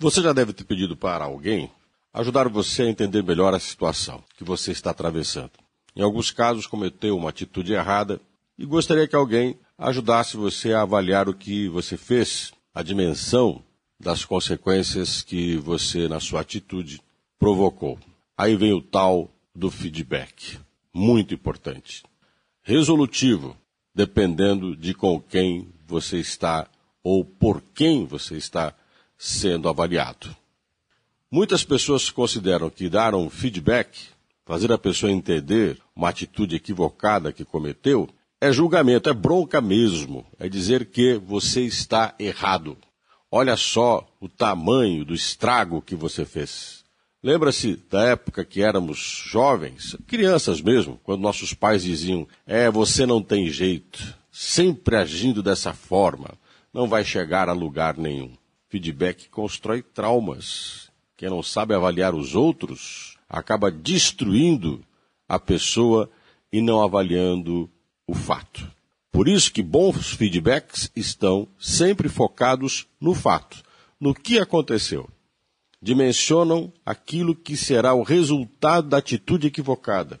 Você já deve ter pedido para alguém ajudar você a entender melhor a situação que você está atravessando. Em alguns casos, cometeu uma atitude errada e gostaria que alguém ajudasse você a avaliar o que você fez, a dimensão das consequências que você, na sua atitude, provocou. Aí vem o tal do feedback. Muito importante. Resolutivo, dependendo de com quem você está ou por quem você está sendo avaliado. Muitas pessoas consideram que dar um feedback, fazer a pessoa entender uma atitude equivocada que cometeu, é julgamento, é bronca mesmo, é dizer que você está errado. Olha só o tamanho do estrago que você fez. Lembra-se da época que éramos jovens, crianças mesmo, quando nossos pais diziam: É, você não tem jeito, sempre agindo dessa forma, não vai chegar a lugar nenhum. Feedback constrói traumas. Quem não sabe avaliar os outros acaba destruindo a pessoa e não avaliando o fato. Por isso que bons feedbacks estão sempre focados no fato, no que aconteceu. Dimensionam aquilo que será o resultado da atitude equivocada.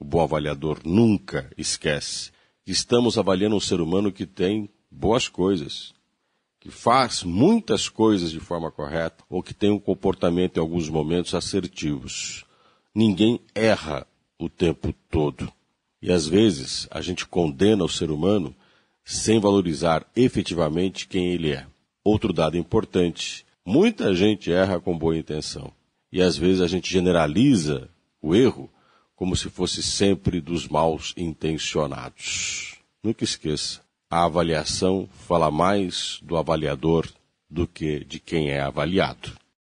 O bom avaliador nunca esquece que estamos avaliando um ser humano que tem boas coisas, que faz muitas coisas de forma correta ou que tem um comportamento em alguns momentos assertivos. Ninguém erra o tempo todo. E às vezes a gente condena o ser humano sem valorizar efetivamente quem ele é. Outro dado importante: muita gente erra com boa intenção. E às vezes a gente generaliza o erro como se fosse sempre dos maus intencionados. Nunca esqueça, a avaliação fala mais do avaliador do que de quem é avaliado.